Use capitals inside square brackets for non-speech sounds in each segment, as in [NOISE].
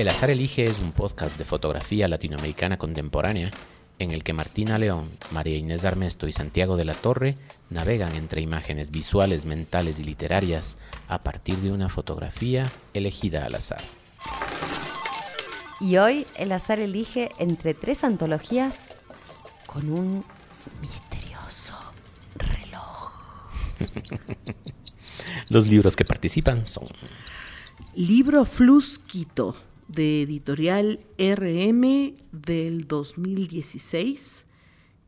El Azar Elige es un podcast de fotografía latinoamericana contemporánea en el que Martina León, María Inés Armesto y Santiago de la Torre navegan entre imágenes visuales, mentales y literarias a partir de una fotografía elegida al azar. Y hoy el azar elige entre tres antologías con un misterioso reloj. [LAUGHS] Los libros que participan son Libro Flusquito de editorial RM del 2016,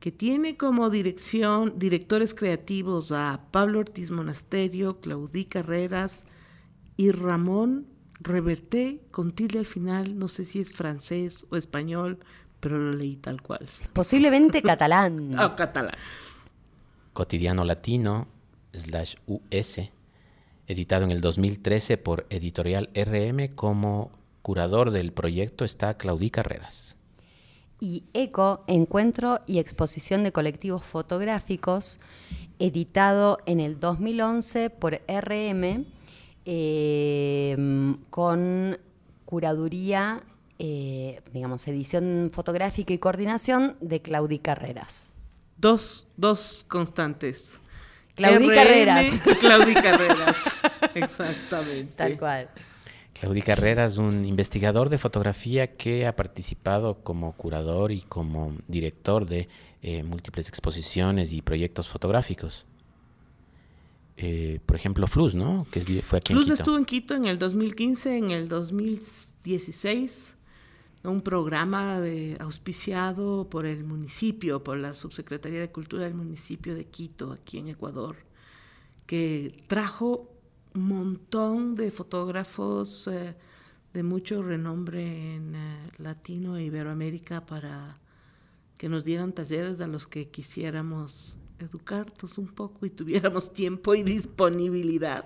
que tiene como dirección directores creativos a Pablo Ortiz Monasterio, Claudí Carreras y Ramón Reverté, con tilde al final, no sé si es francés o español, pero lo leí tal cual. Posiblemente [LAUGHS] catalán. Ah, catalán. Cotidiano Latino, slash US, editado en el 2013 por Editorial RM como curador del proyecto está Claudí Carreras. Y ECO, Encuentro y Exposición de Colectivos Fotográficos, editado en el 2011 por RM eh, con curaduría, eh, digamos, edición fotográfica y coordinación de Claudí Carreras. Dos, dos constantes. Claudí RM Carreras. Claudí Carreras. [LAUGHS] Exactamente. Tal cual. Claudí Carreras, un investigador de fotografía que ha participado como curador y como director de eh, múltiples exposiciones y proyectos fotográficos. Eh, por ejemplo, Flus, ¿no? Que es- fue aquí en Quito. estuvo en Quito en el 2015, en el 2016, ¿no? un programa de, auspiciado por el municipio, por la Subsecretaría de Cultura del municipio de Quito, aquí en Ecuador, que trajo montón de fotógrafos eh, de mucho renombre en eh, Latino e Iberoamérica para que nos dieran talleres a los que quisiéramos educarnos un poco y tuviéramos [LAUGHS] tiempo y disponibilidad.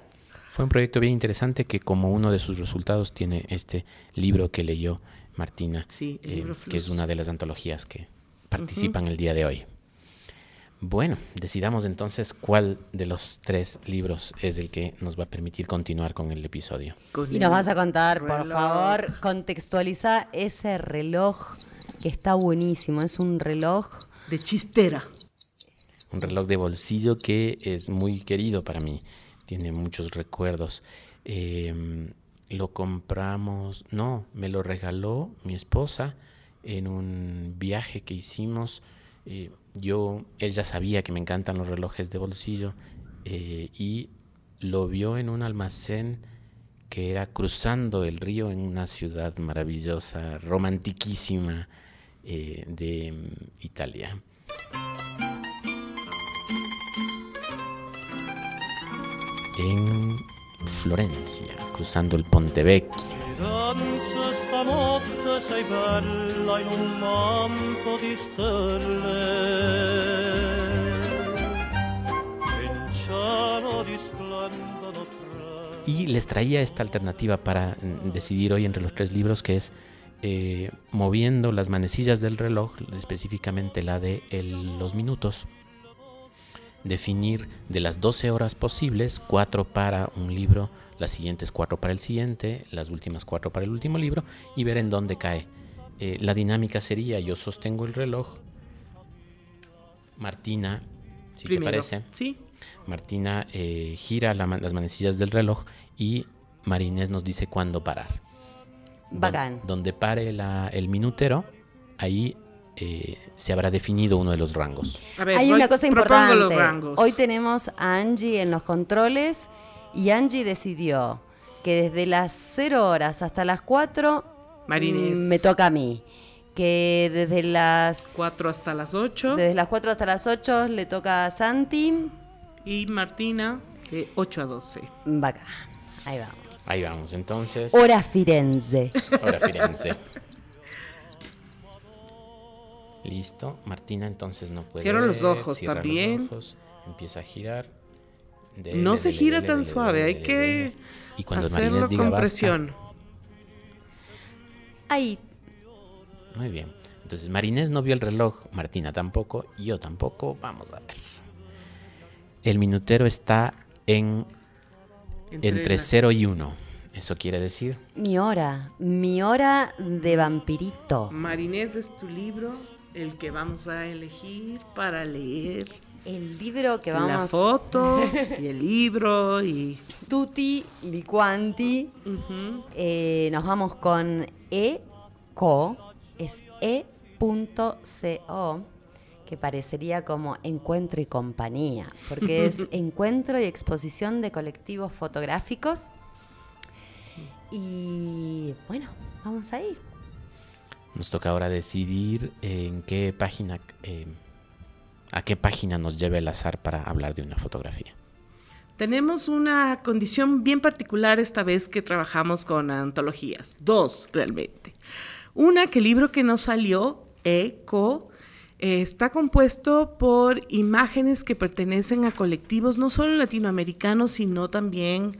Fue un proyecto bien interesante que como uno de sus resultados tiene este libro que leyó Martina, Sí, el eh, que es una de las antologías que participan el día de hoy. Bueno, decidamos entonces cuál de los tres libros es el que nos va a permitir continuar con el episodio. Con Y nos vas a contar, por favor, contextualiza ese reloj que está buenísimo. Es un reloj. De chistera. Un reloj de bolsillo que es muy querido para mí, tiene muchos recuerdos. Em, lo compramos, no, me lo regaló mi esposa en un viaje que hicimos. Eh, yo, él ya sabía que me encantan los relojes de bolsillo eh, y lo vio en un almacén que era cruzando el río en una ciudad maravillosa, romantiquísima eh, de mm, Italia. en Florencia, cruzando el Ponte Vecchio. Y les traía esta alternativa para mm, decidir hoy entre los tres libros, que es eh, moviendo las manecillas del reloj, específicamente la de los minutos, definir de las 12 horas posibles, cuatro para un libro, las siguientes cuatro para el siguiente, las últimas cuatro para el último libro, y ver en dónde cae. Eh, la dinámica sería, yo sostengo el reloj, Martina, si te parece. Sí. Martina eh, gira la las manecillas del reloj y Marinés nos dice cuándo parar. Don- Bacán. donde pare la- el minutero, ahí eh, se habrá definido uno de los rangos. A ver, Hay una cosa importante. los rangos. Hoy tenemos a Angie en los controles y Angie decidió que desde las 0 horas hasta las 4 Marinés. mm, me toca a mí. Que desde las 4 hasta las 8. Desde las 4 hasta las 8 le toca a Santi. Y Martina, de 8 a 12. Bacán. Ahí vamos. Ahí vamos, entonces. Hora Firenze. Hora Firenze. Listo. Martina entonces no puede. Cierra los ojos cierra los también. ojos, empieza a girar. Dele, No se dele, gira dele, tan suave, hay que. Y cuando hacerlo diga con basta, presión. Ahí. Muy bien. Entonces Marinés no vio el reloj, Martina tampoco, yo tampoco. Vamos a ver. El minutero está en entre las- 0 y 1. Eso quiere decir. Mi hora, mi hora de vampirito. Marinés es tu libro, el que vamos a elegir para leer. El libro que vamos... La foto [LAUGHS] y el libro y... Tutti liquanti. Ujú. Eh, nos vamos con ECO, es E.co, que parecería como encuentro y compañía, porque es [LAUGHS] encuentro y exposición de colectivos fotográficos. Y bueno, vamos ahí. Nos toca ahora decidir en qué página, eh, a qué página nos lleva el azar para hablar de una fotografía. Tenemos una condición bien particular esta vez que trabajamos con antologías. Dos, realmente. Una, que el libro que nos salió, ECO, eh, está compuesto por imágenes que pertenecen a colectivos no solo latinoamericanos, sino también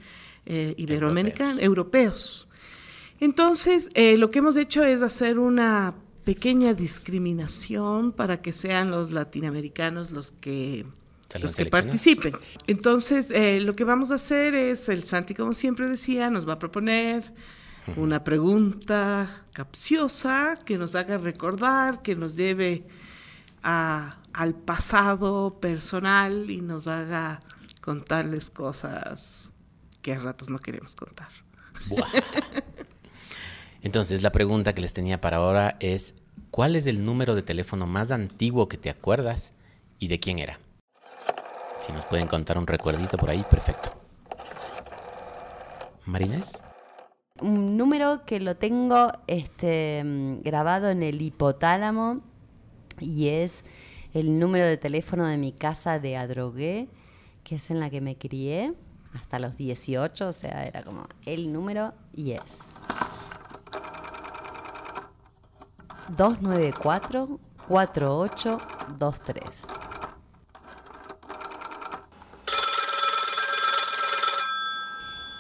eh, iberoamericanos, europeos. Entonces, eh, lo que hemos hecho es hacer una pequeña discriminación para que sean los latinoamericanos los que, ¿Se los que participen. Entonces, eh, lo que vamos a hacer es, el Santi, como siempre decía, nos va a proponer una pregunta capciosa que nos haga recordar, que nos lleve a- al pasado personal y nos haga contarles cosas que a ratos no queremos contar. Buah. [LAUGHS] Entonces, la pregunta que les tenía para ahora es, ¿cuál es el número de teléfono más antiguo que te acuerdas y de quién era? Si nos pueden contar un recuerdito por ahí, perfecto. Marinés, Un número que lo tengo este, mm, grabado en el hipotálamo y es el número de teléfono de mi casa de Adrogué, que es en la que me crié hasta los 18, o sea, era como el número y es 294 4823.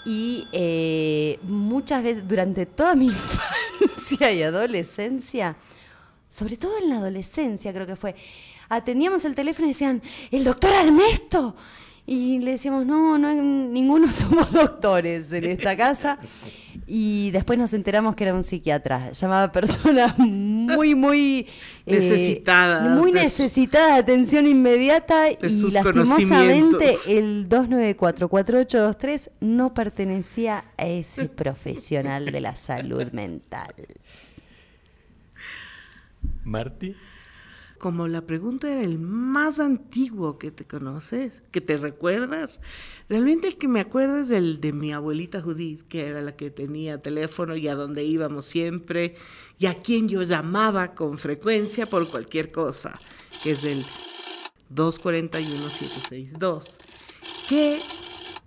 Y eh, muchas veces, durante toda mi [LAUGHS] infancia y adolescencia, sobre todo en la adolescencia creo que fue, atendíamos el teléfono y decían, el doctor Ernesto. Y le decíamos, no, no, ninguno [LAUGHS] somos doctores en esta casa. Y después nos enteramos que era un psiquiatra. Llamaba a personas [LAUGHS] muy, muy... eh, Necesitadas muy necesitadas de atención inmediata. de y lastimosamente el 2944823 no pertenecía a ese [LAUGHS] profesional de la salud mental. Marty. Como la pregunta era el más antiguo que te conoces, que te recuerdas, realmente el que me acuerdo es el de mi abuelita Judith, que era la que tenía teléfono y a donde íbamos siempre, y a quien yo llamaba con frecuencia por cualquier cosa, que es el 241-762. Que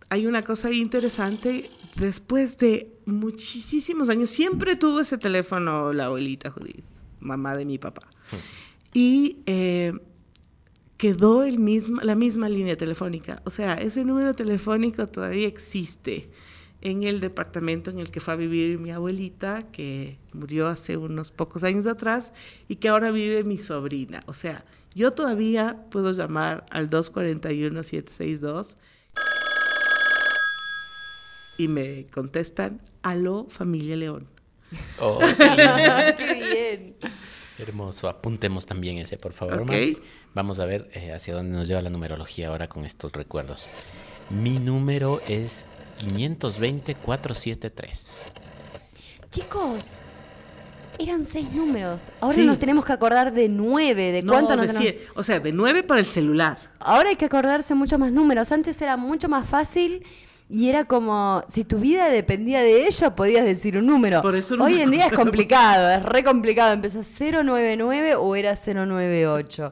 hay una cosa interesante, después de muchísimos años, siempre tuvo ese teléfono la abuelita Judith, mamá de mi papá. Y eh, quedó el mismo, la misma línea telefónica. O sea, ese número telefónico todavía existe en el departamento en el que fue a vivir mi abuelita, que murió hace unos pocos años atrás, y que ahora vive mi sobrina. O sea, yo todavía puedo llamar al 241-762 y me contestan, aló, familia León. Oh, [LAUGHS] ¡Qué bien! Hermoso. Apuntemos también ese, por favor. Vamos a ver eh, hacia dónde nos lleva la numerología ahora con estos recuerdos. Mi número es 520-473. Chicos, eran seis números. Ahora Sí. nos tenemos que acordar de nueve. ¿De No, cuánto nos de tenemos- cien- O sea, de 9 para el celular. Ahora hay que acordarse mucho más números. Antes era mucho más fácil y era como si tu vida dependía de ello, podías decir un número. Por eso no Hoy en día es complicado, es re complicado. Empezó 099 o era 098.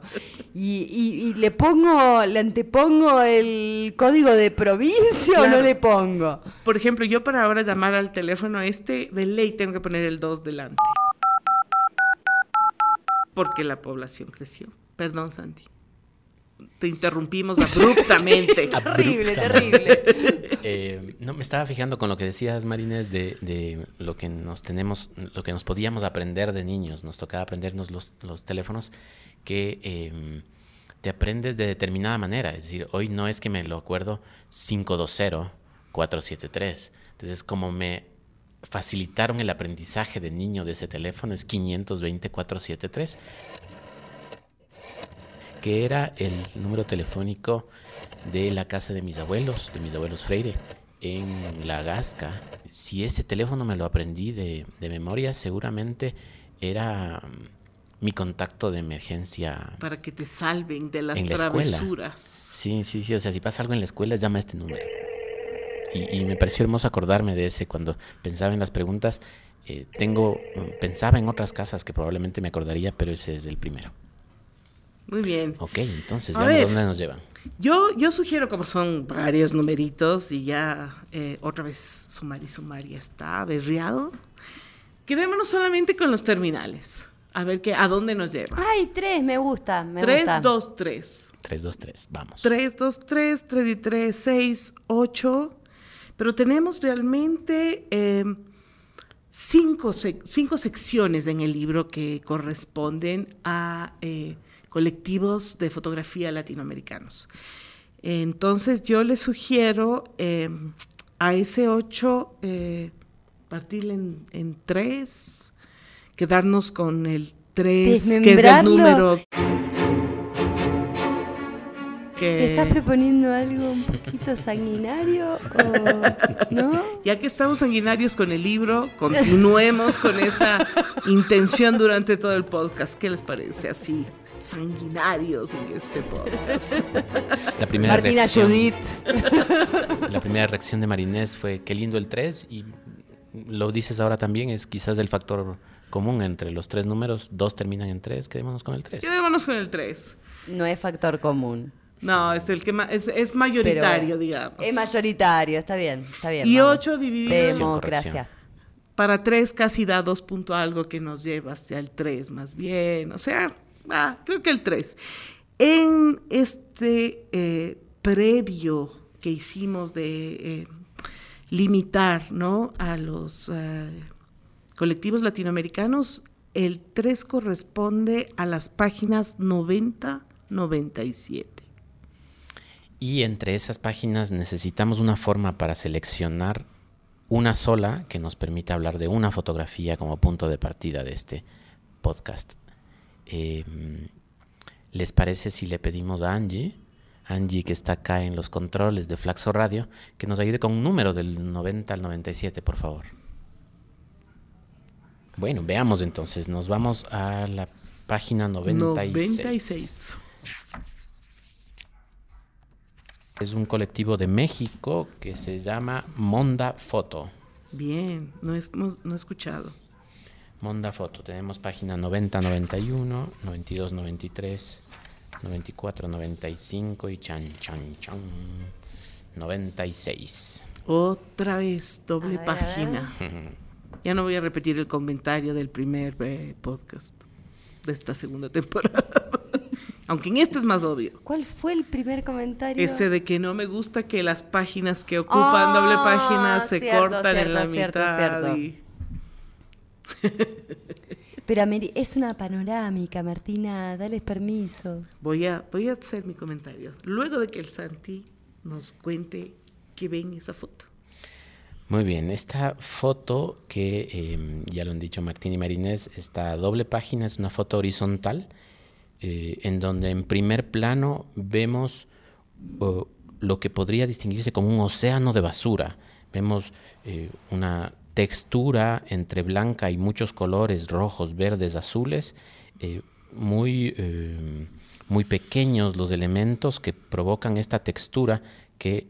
Y, y- y le pongo, le antepongo el código de provincia o no le pongo. Por ejemplo, yo para ahora llamar al teléfono este, de ley tengo que poner el 2 delante. Porque la población creció. Perdón, Santi. Te interrumpimos abruptamente. [LAUGHS] Terrible, terrible. [LAUGHS] Eh, no, me estaba fijando con lo que decías, Marines, de, de lo que nos tenemos, lo que nos podíamos aprender de niños. Nos tocaba aprendernos los, los teléfonos que eh, te aprendes de determinada manera. Es decir, hoy no es que me lo acuerdo 520-473. Entonces, como me facilitaron el aprendizaje de niño de ese teléfono, es 520-473, que era el número telefónico de la casa de mis abuelos, de mis abuelos Freire, en La Gasca. Si ese teléfono me lo aprendí de, de memoria, seguramente era mm, mi contacto de emergencia Para que te salven de las la travesuras. Sí, sí, sí. O sea, si pasa algo en la escuela, llama a este número. Y, y me pareció hermoso acordarme de ese cuando pensaba en las preguntas. eh, tengo, mm, pensaba en otras casas que probablemente me acordaría, pero ese es el primero. Muy bien. Ok, entonces A veamos ver. a dónde nos llevan. Yo, yo sugiero, como son varios numeritos y ya eh, otra vez sumar y sumar ya está berriado, quedémonos solamente con los terminales. A ver qué, a dónde nos lleva. Ay, tres, me gusta, me 3, gusta. 2, 3. 3, 2, 3, vamos. 3, 2, 3, 3 y 3, 6, 8. Pero tenemos realmente eh, cinco, sec- cinco secciones en el libro que corresponden a eh, colectivos de fotografía latinoamericanos. Entonces yo les sugiero eh, a ese 8 eh, partirle en, en 3, quedarnos con el 3, que es el número ¿Te que... estás proponiendo algo un poquito sanguinario o no? Ya que estamos sanguinarios con el libro, continuemos con esa intención durante todo el podcast. ¿Qué les parece así? Sanguinarios en este podcast. La primera, Martina reacción, Judith. [LAUGHS] la primera reacción de Marinés fue qué lindo el 3 y lo dices ahora también, es quizás el factor común entre los tres números, dos terminan en 3, quedémonos con el 3. Quedémonos con el 3. No es factor común. No, es el que ma- es, es mayoritario, pero digamos. Es mayoritario, está bien, está bien. Y vamos. 8 dividido Democracia. para 3 casi da 2 punto algo que nos lleva hacia el 3 más bien. O sea, ah, creo que el 3. En este eh, previo que hicimos de eh, limitar ¿no? a los eh, colectivos latinoamericanos, el 3 corresponde a las páginas 90-97. Y entre esas páginas necesitamos una forma para seleccionar una sola que nos permita hablar de una fotografía como punto de partida de este podcast. Eh, ¿Les parece si le pedimos a Angie, Angie que está acá en los controles de Flaxo Radio, que nos ayude con un número del 90 al 97, por favor? Bueno, veamos entonces, nos vamos a la página 96. 96. Es un colectivo de México que se llama Monda Foto. Bien, no, es- no he escuchado. Monda Foto. Tenemos página 90, 91, 92, 93, 94, 95 y chan, chan, chan. 96. Otra vez, doble A ver, a página. [LAUGHS] Ya no voy a repetir el comentario del primer eh, podcast de esta segunda temporada. [LAUGHS] Aunque en este es más obvio. ¿Cuál fue el primer comentario? Ese de que no me gusta que las páginas que ocupan Ah, doble página se cierto, cortan en la cierto, cierto, mitad. cierto. y- [LAUGHS] Pero es una panorámica, Martina, dales permiso. Voy a, voy a hacer mi comentario. Luego de que el Santi nos cuente que ven esa foto. Muy bien, esta foto que eh, ya lo han dicho Martín y Marinés, esta doble página es una foto horizontal eh, en donde en primer plano vemos oh, lo que podría distinguirse como un océano de basura. Vemos eh, una textura entre blanca y muchos colores, rojos, verdes, azules, eh, muy, eh, muy pequeños los elementos que provocan esta textura que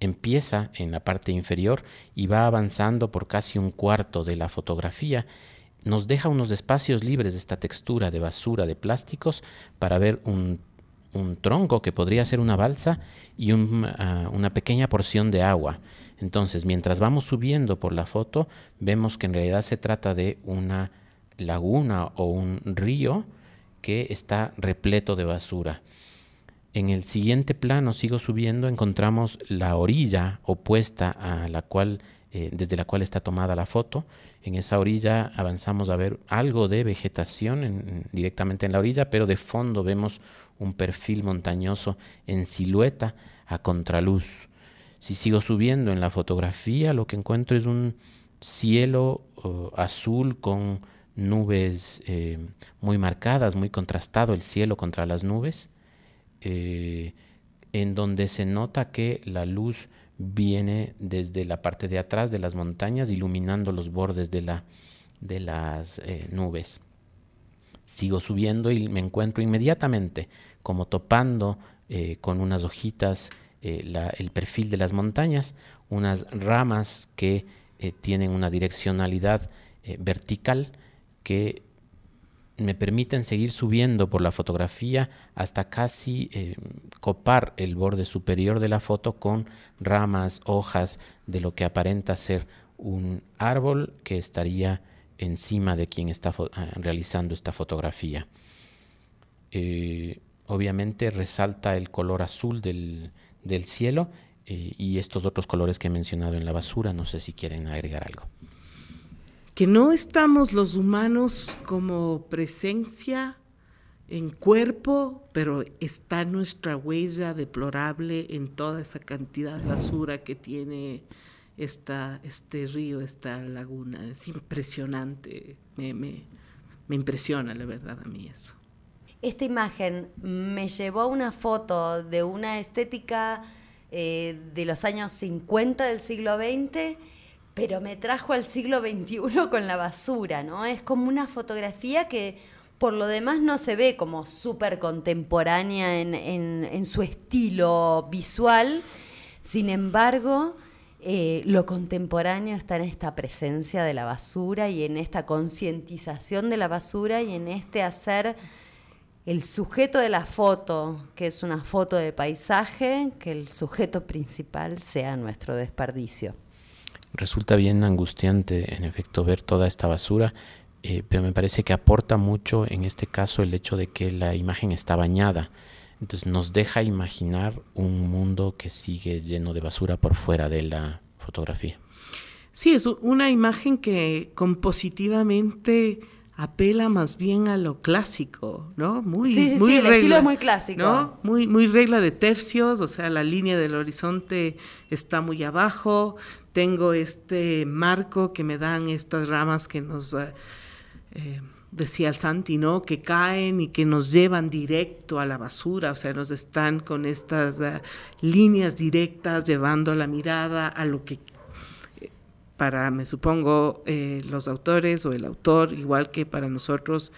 empieza en la parte inferior y va avanzando por casi un cuarto de la fotografía. Nos deja unos espacios libres de esta textura de basura, de plásticos, para ver un, un tronco que podría ser una balsa y ah, una pequeña porción de agua. Entonces, mientras vamos subiendo por la foto, vemos que en realidad se trata de una laguna o un río que está repleto de basura. En el siguiente plano, sigo subiendo, encontramos la orilla opuesta a la cual, eh, desde la cual está tomada la foto. En esa orilla avanzamos a ver algo de vegetación en- en- directamente en la orilla, pero de fondo vemos un perfil montañoso en silueta a contraluz. Si sigo subiendo en la fotografía, lo que encuentro es un cielo azul con nubes eh, muy marcadas, muy contrastado el cielo contra las nubes, eh, en donde se nota que la luz viene desde la parte de atrás de las montañas, iluminando los bordes de, la, de las eh, nubes. Sigo subiendo y me encuentro inmediatamente como topando con unas hojitas el perfil de las montañas, unas ramas que tienen una direccionalidad vertical que me permiten seguir subiendo por la fotografía hasta casi eh, copar el borde superior de la foto con ramas, hojas de lo que aparenta ser un árbol que estaría encima de quien está ah, realizando esta fotografía. Eh, obviamente resalta el color azul del, cielo eh, y estos otros colores que he mencionado en la basura. No sé si quieren agregar algo que no estamos los humanos como presencia en cuerpo, pero está nuestra huella deplorable en toda esa cantidad de basura que tiene esta, este río, esta laguna. Es impresionante, me, me, me impresiona la verdad a mí eso. Esta imagen me llevó a una foto de una estética eh, de los años 50 del siglo XX pero me trajo al siglo XXI con la basura, ¿no? Es como una fotografía que por lo demás no se ve como súper contemporánea en, su estilo visual, sin embargo, eh, lo contemporáneo está en esta presencia de la basura y en esta concientización de la basura y en este hacer el sujeto de la foto, que es una foto de paisaje, que el sujeto principal sea nuestro desperdicio. Resulta bien angustiante, en efecto, ver toda esta basura, eh, pero me parece que aporta mucho en este caso el hecho de que la imagen está bañada. Entonces nos deja imaginar un mundo que sigue lleno de basura por fuera de la fotografía. Sí, es una imagen que compositivamente apela más bien a lo clásico, ¿no? Muy, sí, sí, muy sí, el estilo es muy clásico. ¿no? Muy, muy regla de tercios, o sea, la línea del horizonte está muy abajo, tengo este marco que me dan estas ramas que nos eh, eh, decía el Santi, ¿no? Que caen y que nos llevan directo a la basura, o sea, nos están con estas eh, líneas directas llevando la mirada a lo que para, me supongo, eh, los autores o el autor, igual que para nosotros,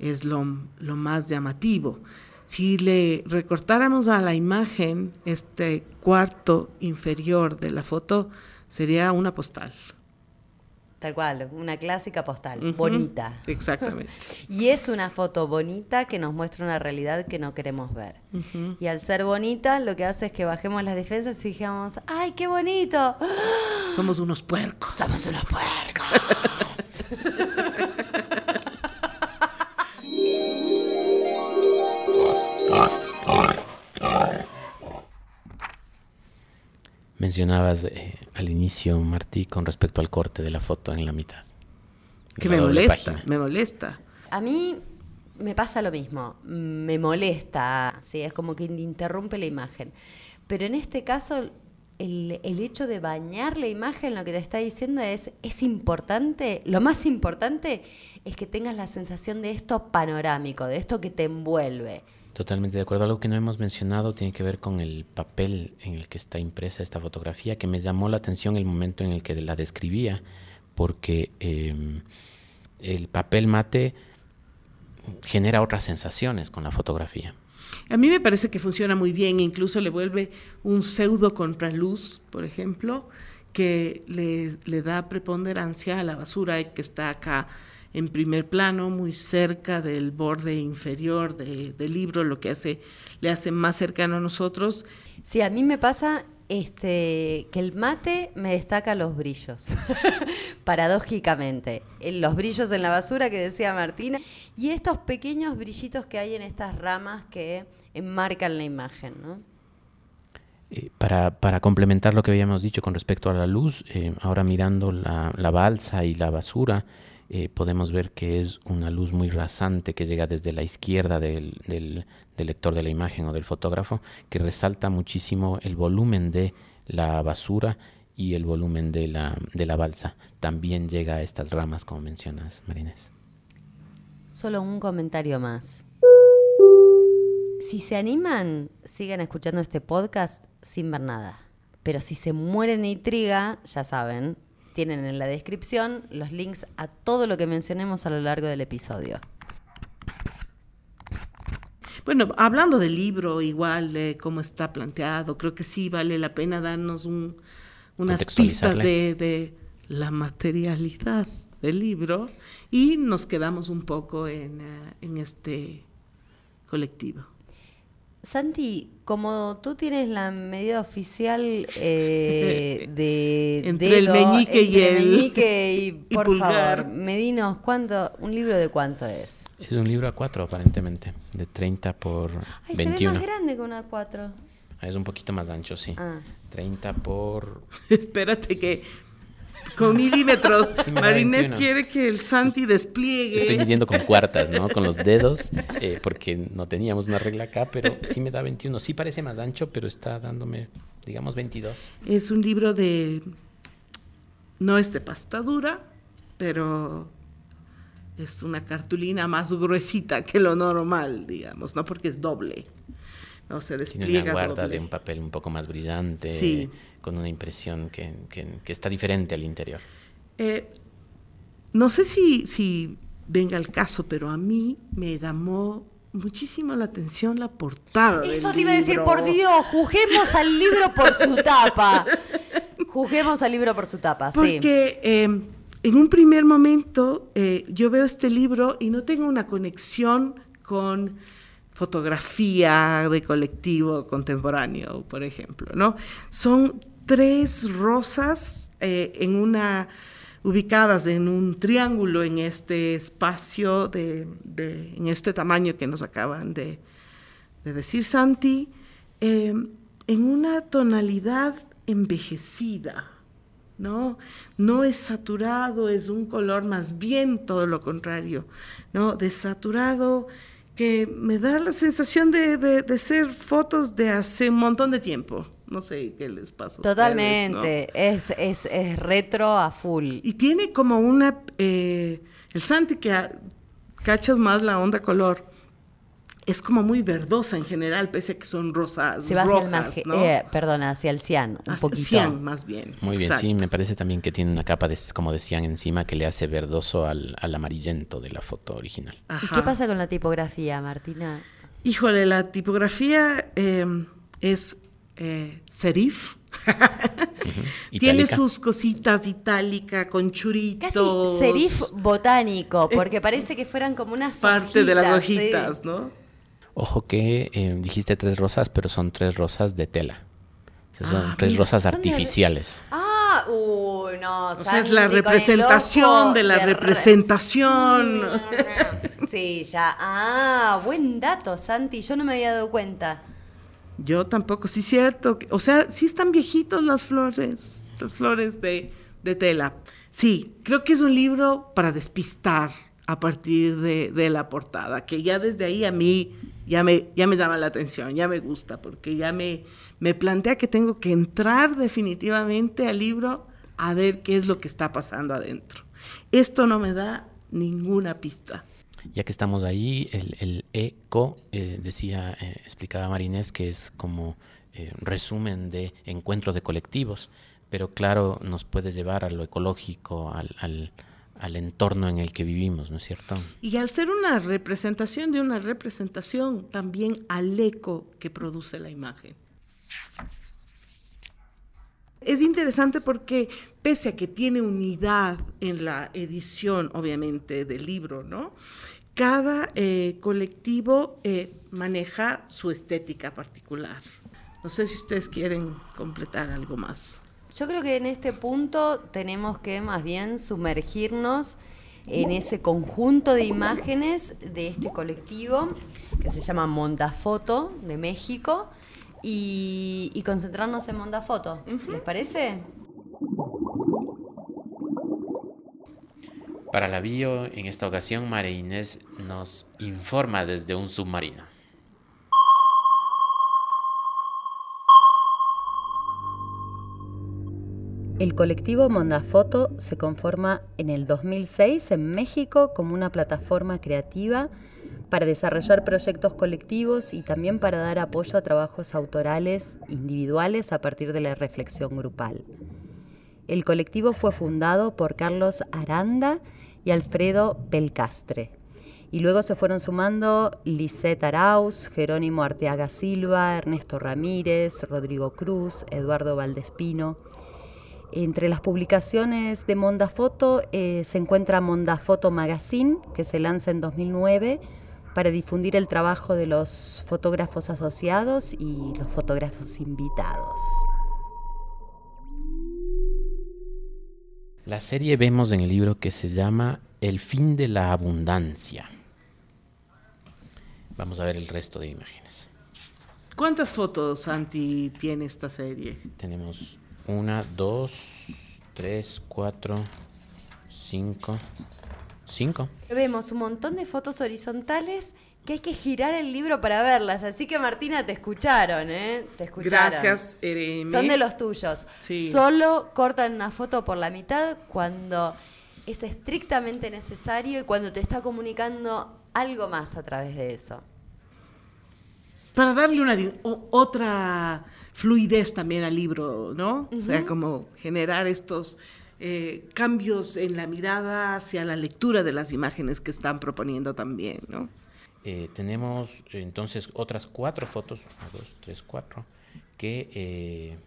es lo, lo, más llamativo. Si le recortáramos a la imagen este cuarto inferior de la foto, sería una postal. Tal cual, una clásica postal, bonita. Exactamente. [LAUGHS] y es una foto bonita que nos muestra una realidad que no queremos ver. Y al ser bonita, lo que hace es que bajemos las defensas y digamos, ¡ay, qué bonito! [GASPS] Somos unos puercos. Somos unos puercos. [LAUGHS] mencionabas eh, al inicio, Martí, con respecto al corte de la foto en la mitad. Que me molesta, me molesta. A mí me pasa lo mismo, me molesta, ¿sí? es como que interrumpe la imagen. Pero en este caso, el, el, hecho de bañar la imagen, lo que te está diciendo es, es importante, lo más importante es que tengas la sensación de esto panorámico, de esto que te envuelve. Totalmente de acuerdo. Algo que no hemos mencionado tiene que ver con el papel en el que está impresa esta fotografía, que me llamó la atención el momento en el que la describía, porque em, el papel mate genera otras sensaciones con la fotografía. A mí me parece que funciona muy bien, incluso le vuelve un pseudo contraluz, por ejemplo, que le, le da preponderancia a la basura que está acá en primer plano, muy cerca del borde inferior del libro, lo que hace, le hace más cercano a nosotros. Sí, a mí me pasa este, que el mate me destaca los brillos, [LAUGHS] paradójicamente. Los brillos en la basura que decía Martina y estos pequeños brillitos que hay en estas ramas que enmarcan la imagen. ¿no? Eh, para, para, complementar lo que habíamos dicho con respecto a la luz, eh, ahora mirando la, la balsa y la basura, eh, podemos ver que es una luz muy rasante que llega desde la izquierda del, del, lector de la imagen o del fotógrafo, que resalta muchísimo el volumen de la basura y el volumen de la, de la balsa también llega a estas ramas, como mencionas, Marines. Solo un comentario más. Si se animan, sigan escuchando este podcast sin ver nada. Pero si se mueren de intriga, ya saben, tienen en la descripción los links a todo lo que mencionemos a lo largo del episodio. Bueno, hablando del libro, igual de cómo está planteado, creo que sí vale la pena darnos un- unas pistas de, de la materialidad del libro y nos quedamos un poco en, eh, en este colectivo. Santi, como tú tienes la medida oficial [LAUGHS] eh, de Entre el meñique y el- meñique y, [LAUGHS] y por pulgar. favor, medinos cuánto, un libro de cuánto es. Es un libro A4 aparentemente, de 30 por Ay, se ve 21. más grande que una 4. Ah, Es un poquito más ancho, sí. Ah. 30 por... [LAUGHS] Espérate que con milímetros, Sí, me da Marinés 21. quiere que el Santi despliegue. Estoy midiendo con cuartas, ¿no? Con los dedos, eh, porque no teníamos una regla acá, pero sí me da 21. Sí parece más ancho, pero está dándome, digamos, 22. Es un libro de. No es de pasta dura, pero es una cartulina más gruesita que lo normal, digamos, ¿no? Porque es doble. No se Tiene despliega una guarda doble. de un papel un poco más brillante, Sí. con una impresión que, que- que está diferente al interior. Eh, no sé si, si venga el caso, pero a mí me llamó muchísimo la atención la portada. del Eso te iba a decir, por Dios, juzguemos al libro por su [LAUGHS] tapa. Juzguemos al libro por su tapa, sí. Porque eh, en un primer momento eh, yo veo este libro y no tengo una conexión con fotografía de colectivo contemporáneo, por ejemplo, ¿no? Son tres rosas eh, en una ubicadas en un triángulo en este espacio de, en este tamaño que nos acaban de, de decir Santi, eh, en una tonalidad envejecida, ¿no? No es saturado, es un color más bien todo lo contrario, ¿no? Desaturado, que me da la sensación de, de- de ser fotos de hace un montón de tiempo. No sé qué les pasa. a ustedes, ¿no? Totalmente, es, es, es retro a full. Y tiene como una... eh, el Santi que cachas más la onda color, es como muy verdosa en general, pese a que son rosas Se va hacia el rojas, maje- ¿no? eh, perdona, hacia el cian, un Hacia- poquito. cian, más bien. Muy bien, Exacto. sí, me parece también que tiene una capa, de, como decían encima, que le hace verdoso al, al amarillento de la foto original. ¿Y qué pasa con la tipografía, Martina? Híjole, la tipografía eh, es eh, serif. [LAUGHS] Tiene sus cositas itálica, con churitos. Casi serif botánico, porque [LAUGHS] parece que fueran como unas Parte de las hojitas, sí. hojitas, ¿no? Ojo que eh, dijiste tres rosas, pero son tres rosas de tela. O sea, son Ah, tres mira, rosas son de- artificiales. Ah, uy, no. O sea, es la representación de la re- representación. Sí, ya. Ah, buen dato, Santi. Yo no me había dado cuenta. Yo tampoco, sí, cierto. O sea, sí están viejitos las flores, las flores de, de tela. Sí, creo que es un libro para despistar a partir de, de la portada, que ya desde ahí a mí ya me, ya me llama la atención, ya me gusta, porque ya me, me plantea que tengo que entrar definitivamente al libro a ver qué es lo que está pasando adentro. Esto no me da ninguna pista. Ya que estamos ahí, el, el eco, eh, decía, eh, explicaba Marinés, que es como eh, resumen de encuentros de colectivos, pero claro, nos puede llevar a lo ecológico, al, al, al entorno en el que vivimos, ¿no es cierto? Y al ser una representación de una representación, también al eco que produce la imagen. Es interesante porque pese a que tiene unidad en la edición, obviamente, del libro, ¿no? Cada eh, colectivo eh, maneja su estética particular. No sé si ustedes quieren completar algo más. Yo creo que en este punto tenemos que más bien sumergirnos en ese conjunto de imágenes de este colectivo que se llama Mondafoto de México y, y concentrarnos en Mondafoto. ¿Les parece? Para la bio, en esta ocasión, María Inés nos informa desde un submarino. El colectivo Mondafoto se conforma en el 2006 en México como una plataforma creativa para desarrollar proyectos colectivos y también para dar apoyo a trabajos autorales individuales a partir de la reflexión grupal. El colectivo fue fundado por Carlos Aranda y Alfredo Pelcastre. Y luego se fueron sumando Lisette Arauz, Jerónimo Arteaga Silva, Ernesto Ramírez, Rodrigo Cruz, Eduardo Valdespino. Entre las publicaciones de Mondafoto eh, se encuentra Mondafoto Magazine, que se lanza en 2009 para difundir el trabajo de los fotógrafos asociados y los fotógrafos invitados. La serie vemos en el libro que se llama El fin de la abundancia. Vamos a ver el resto de imágenes. ¿Cuántas fotos, Santi, tiene esta serie? Tenemos una, dos, tres, cuatro, cinco, cinco. Vemos un montón de fotos horizontales que hay que girar el libro para verlas. Así que Martina, te escucharon, ¿eh? Te escucharon. Gracias, Eremi. Son de los tuyos. Sí. Solo cortan una foto por la mitad cuando es estrictamente necesario y cuando te está comunicando algo más a través de eso. Para darle una otra fluidez también al libro, ¿no? O sea, como generar estos eh, cambios en la mirada hacia la lectura de las imágenes que están proponiendo también, ¿no? Eh, tenemos entonces otras cuatro fotos, una, dos, tres, cuatro, que eh,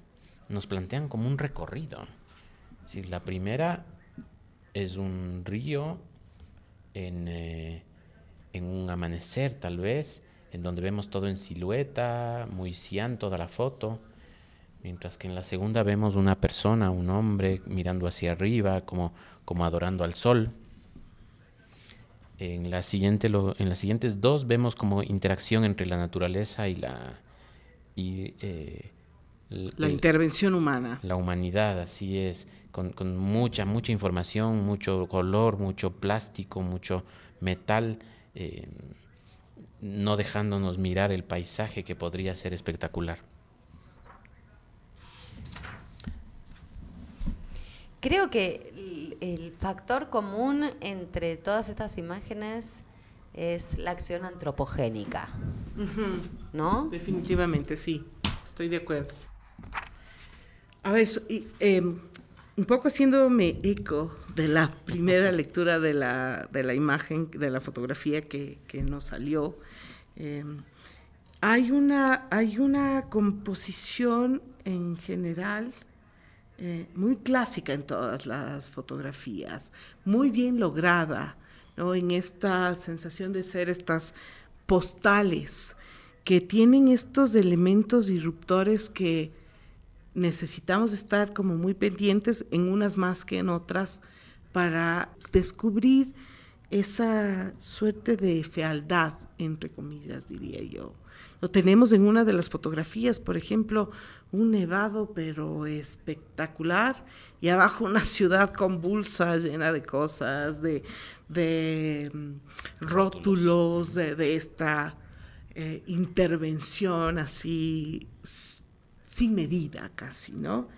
nos plantean como un recorrido. Decir, la primera es un río en, eh, en un amanecer tal vez, en donde vemos todo en silueta, muy cian toda la foto, mientras que en la segunda vemos una persona, un hombre mirando hacia arriba, como, como adorando al sol. En, la siguiente, lo- en las siguientes dos vemos como interacción entre la naturaleza y la, y, eh, La el- intervención humana. la humanidad, así es, con, con mucha, mucha información, mucho color, mucho plástico, mucho metal, eh, no dejándonos mirar el paisaje que podría ser espectacular. Creo que el, factor común entre todas estas imágenes es la acción antropogénica, ¿no? Definitivamente, sí, estoy de acuerdo. A ver, so- y, eh, un poco haciéndome eco de la primera lectura de la, de la imagen, de la fotografía que, que nos salió, eh, hay, una, hay una composición en general eh, muy clásica en todas las fotografías, muy bien lograda, ¿no? en esta sensación de ser estas postales que tienen estos elementos disruptores que necesitamos estar como muy pendientes en unas más que en otras para descubrir esa suerte de fealdad, entre comillas, diría yo. Lo tenemos en una de las fotografías, por ejemplo, un nevado pero espectacular y abajo una ciudad convulsa, llena de cosas, de, de mm, rótulos, de, de esta eh, intervención así sin medida casi, ¿no?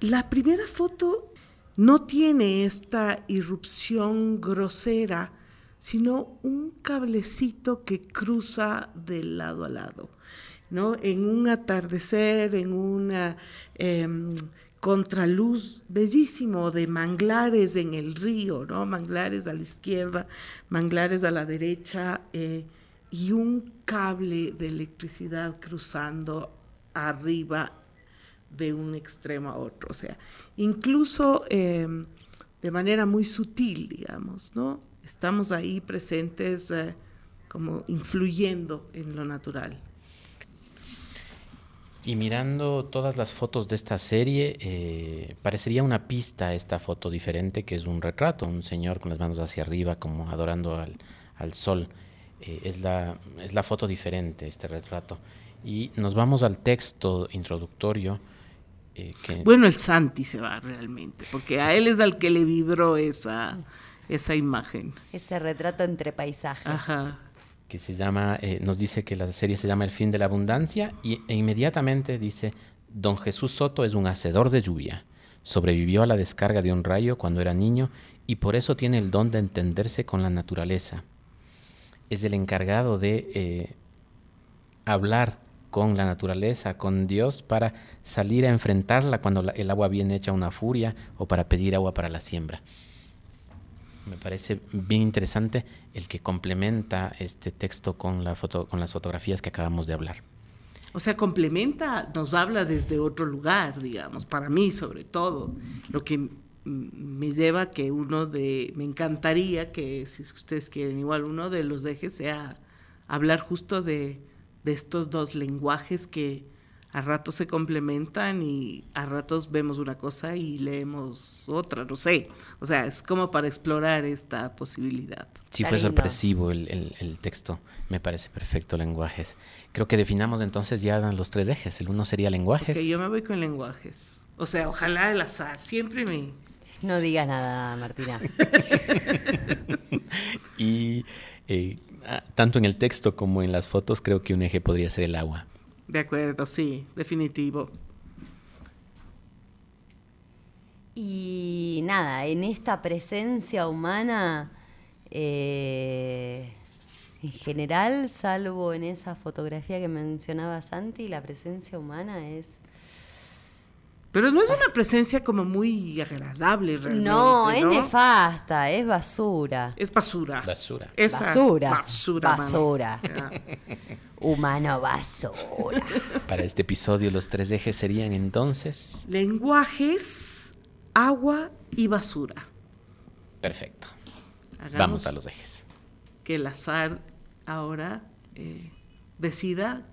La primera foto no tiene esta irrupción grosera, sino un cablecito que cruza de lado a lado, ¿no? En un atardecer, en una em, contraluz bellísimo de manglares en el río, ¿no? Manglares a la izquierda, manglares a la derecha, eh, y un cable de electricidad cruzando arriba de un extremo a otro, o sea, incluso eh, de manera muy sutil, digamos, ¿no? Estamos ahí presentes eh, como influyendo en lo natural. Y mirando todas las fotos de esta serie, eh, parecería una pista esta foto diferente, que es un retrato, un señor con las manos hacia arriba, como adorando al, al sol. Eh, es, la, es la foto diferente, este retrato. Y nos vamos al texto introductorio. eh, que, Bueno, el Santi se va realmente, porque a él es al que le vibró esa, esa imagen. Ese retrato entre paisajes. Ajá. que se llama, eh, nos dice que la serie se llama El fin de la abundancia y, e inmediatamente dice, Don Jesús Soto es un hacedor de lluvia. Sobrevivió a la descarga de un rayo cuando era niño y por eso tiene el don de entenderse con la naturaleza. Es el encargado de eh, hablar con la naturaleza, con Dios, para salir a enfrentarla cuando la- el agua viene hecha una furia o para pedir agua para la siembra. Me parece bien interesante el que complementa este texto con, la foto, con las fotografías que acabamos de hablar. O sea, complementa, nos habla desde otro lugar, digamos, para mí sobre todo, lo que me lleva que uno de, me encantaría que, si ustedes quieren, igual uno de los ejes sea hablar justo de, de estos dos lenguajes que a ratos se complementan y a ratos vemos una cosa y leemos otra, no sé. O sea, es como para explorar esta posibilidad. Sí, fue sorpresivo el, el- el texto. Me parece perfecto lenguajes. Creo que definamos entonces ya los tres ejes. El uno sería lenguajes. Ok, yo me voy con lenguajes. O sea, ojalá el azar, siempre me... No digas nada, Martina. [LAUGHS] Y eh, tanto en el texto como en las fotos creo que un eje podría ser el agua. De acuerdo, sí, definitivo. Y nada, en esta presencia humana, eh, en general, salvo en esa fotografía que mencionaba Santi, la presencia humana es... Pero no es una presencia como muy agradable realmente. No, es nefasta, es basura. Es basura. Basura. Esa- Basura. Basura. [LAUGHS] Humano basura. [LAUGHS] Para este episodio los tres ejes serían entonces... Lenguajes, agua y basura. Perfecto. Hagamos Vamos a los ejes. que el azar ahora eh, decida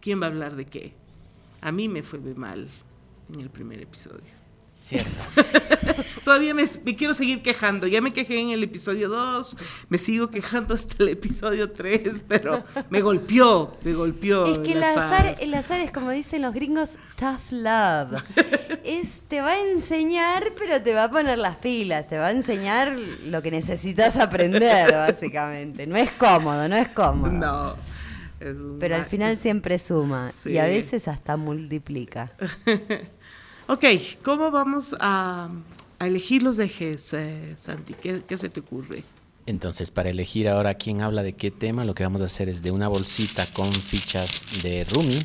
quién va a hablar de qué. A mí me fue muy mal en el primer episodio. Cierto. [LAUGHS] Todavía me, me quiero seguir quejando. Ya me quejé en el episodio 2, me sigo quejando hasta el episodio 3, pero me golpeó, me golpeó. Es que el azar, el azar es como dicen los gringos, tough love. [LAUGHS] Es, te va a enseñar, pero te va a poner las pilas, te va a enseñar lo que necesitas aprender, [LAUGHS] básicamente. No es cómodo, no es cómodo. No. es un Pero al final siempre suma y a veces hasta multiplica. Ok, ¿cómo vamos a, a elegir los ejes, eh, Santi? ¿Qué, qué se te ocurre? Entonces, para elegir ahora quién habla de qué tema, lo que vamos a hacer es de una bolsita con fichas de Rumi,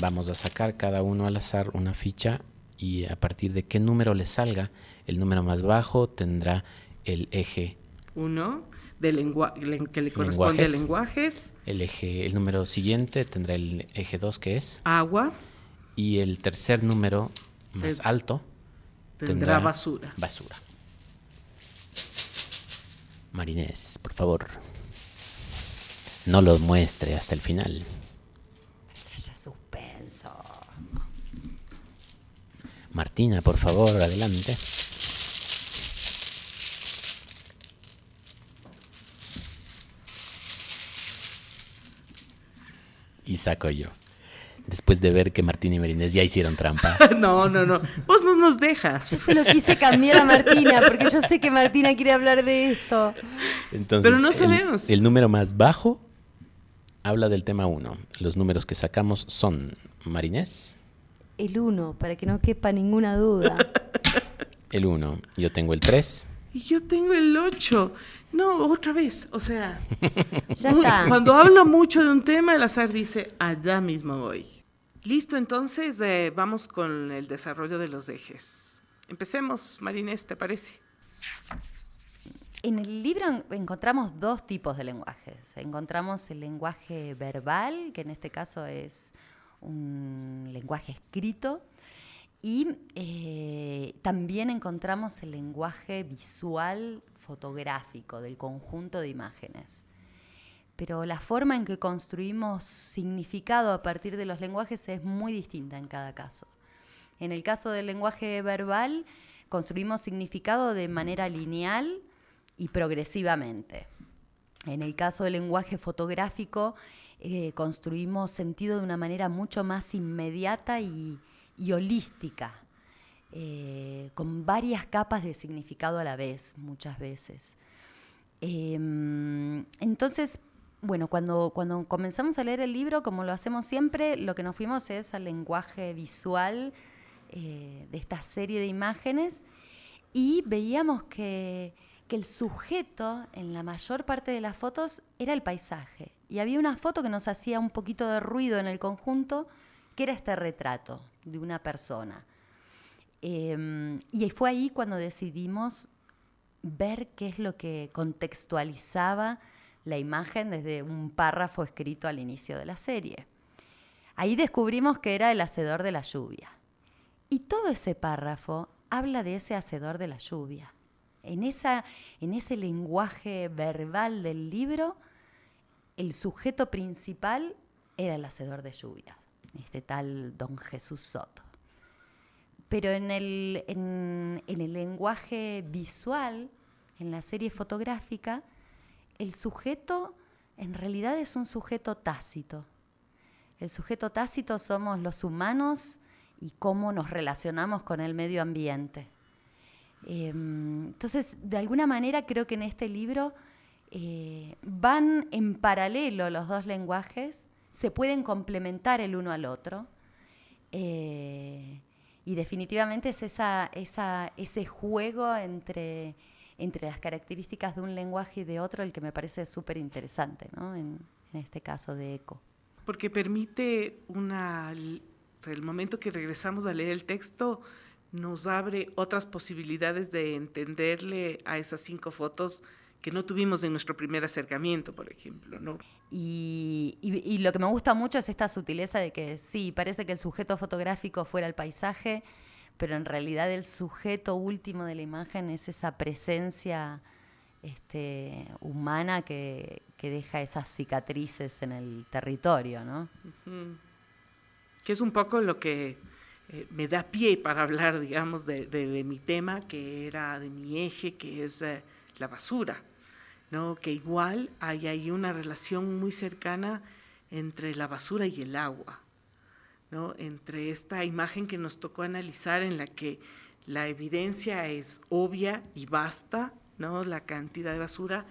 vamos a sacar cada uno al azar una ficha y a partir de qué número le salga, el número más bajo tendrá el eje, Uno, de lengua len- que le corresponde a lenguajes, el eje, el número siguiente tendrá el eje 2 que es, agua, y el tercer número más alto tendrá basura. Basura. Marinés, por favor. No lo muestre hasta el final. Haya suspenso. Martina, por favor, adelante. Y saco yo. Después de ver que Martina y Marinés ya hicieron trampa. [LAUGHS] No, no, no. Vos no nos Yo dejas. [LAUGHS] se lo quise cambiar a Martina, porque yo sé que Martina quiere hablar de esto. Entonces, Pero no sabemos. El, número más bajo habla del tema 1. Los números que sacamos son Marinés, El uno, para que no quepa ninguna duda. [LAUGHS] el 1. Yo tengo el 3. Y yo tengo el 8. No, otra vez. O sea, Ya está. cuando hablo mucho de un tema, el azar dice, allá mismo voy. Listo, entonces eh, vamos con el desarrollo de los ejes. Empecemos, Marinés, ¿te parece? En el libro en- encontramos dos tipos de lenguajes. Encontramos el lenguaje verbal, que en este caso es un lenguaje escrito, y eh, también encontramos el lenguaje visual fotográfico del conjunto de imágenes. Pero la forma en que construimos significado a partir de los lenguajes es muy distinta en cada caso. En el caso del lenguaje verbal, construimos significado de manera lineal y progresivamente. En el caso del lenguaje fotográfico, eh, construimos sentido de una manera mucho más inmediata y, holística, eh, con varias capas de significado a la vez, muchas veces. Em, entonces, bueno, cuando, cuando comenzamos a leer el libro, como lo hacemos siempre, lo que nos fuimos es al lenguaje visual eh, de esta serie de imágenes y veíamos que, que el sujeto en la mayor parte de las fotos era el paisaje. Y había una foto que nos hacía un poquito de ruido en el conjunto, que era este retrato de una persona. Eh, y fue ahí cuando decidimos ver qué es lo que contextualizaba la imagen desde un párrafo escrito al inicio de la serie. Ahí descubrimos que era el hacedor de la lluvia. Y todo ese párrafo habla de ese hacedor de la lluvia. En, esa, en ese lenguaje verbal del libro, el sujeto principal era el hacedor de lluvia, este tal don Jesús Soto. Pero en el, en, en el lenguaje visual, en la serie fotográfica, el sujeto en realidad es un sujeto tácito. El sujeto tácito somos los humanos y cómo nos relacionamos con el medio ambiente. Eh, entonces, de alguna manera creo que en este libro eh, van en paralelo los dos lenguajes, se pueden complementar el uno al otro. Eh, y definitivamente es ese juego entre, entre las características de un lenguaje y de otro el que me parece súper interesante, ¿no? en, en este caso de eco. Porque permite una o sea, el momento que regresamos a leer el texto nos abre otras posibilidades de entenderle a esas cinco fotos que no tuvimos en nuestro primer acercamiento, por ejemplo. ¿no? Y, y, y, lo que me gusta mucho es esta sutileza de que sí, parece que el sujeto fotográfico fuera el paisaje, pero en realidad el sujeto último de la imagen es esa presencia este, humana que, deja esas cicatrices en el territorio, ¿no? Que es un poco lo que eh, me da pie para hablar, digamos, de, mi tema, que era de mi eje, que es eh, la basura, ¿no? Que igual hay ahí una relación muy cercana entre la basura y el agua, ¿no? Entre esta imagen que nos tocó analizar en la que la evidencia es obvia y basta, ¿no? La cantidad de basura,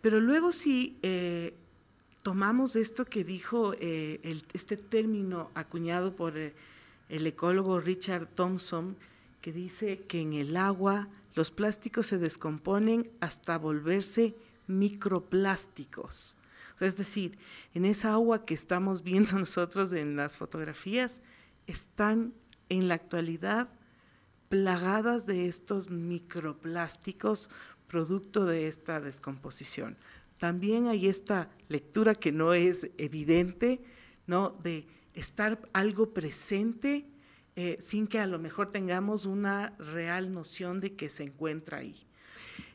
pero luego si eh, tomamos esto que dijo eh, este término acuñado por eh, el ecólogo Richard Thompson, que dice que en el agua los plásticos se descomponen hasta volverse microplásticos. Es decir, en esa agua que estamos viendo [LAUGHS] nosotros en las fotografías, están en la actualidad plagadas de estos microplásticos producto de esta descomposición también hay esta lectura que no es evidente, ¿no? De estar algo presente eh, sin que a lo mejor tengamos una real noción de que se encuentra ahí.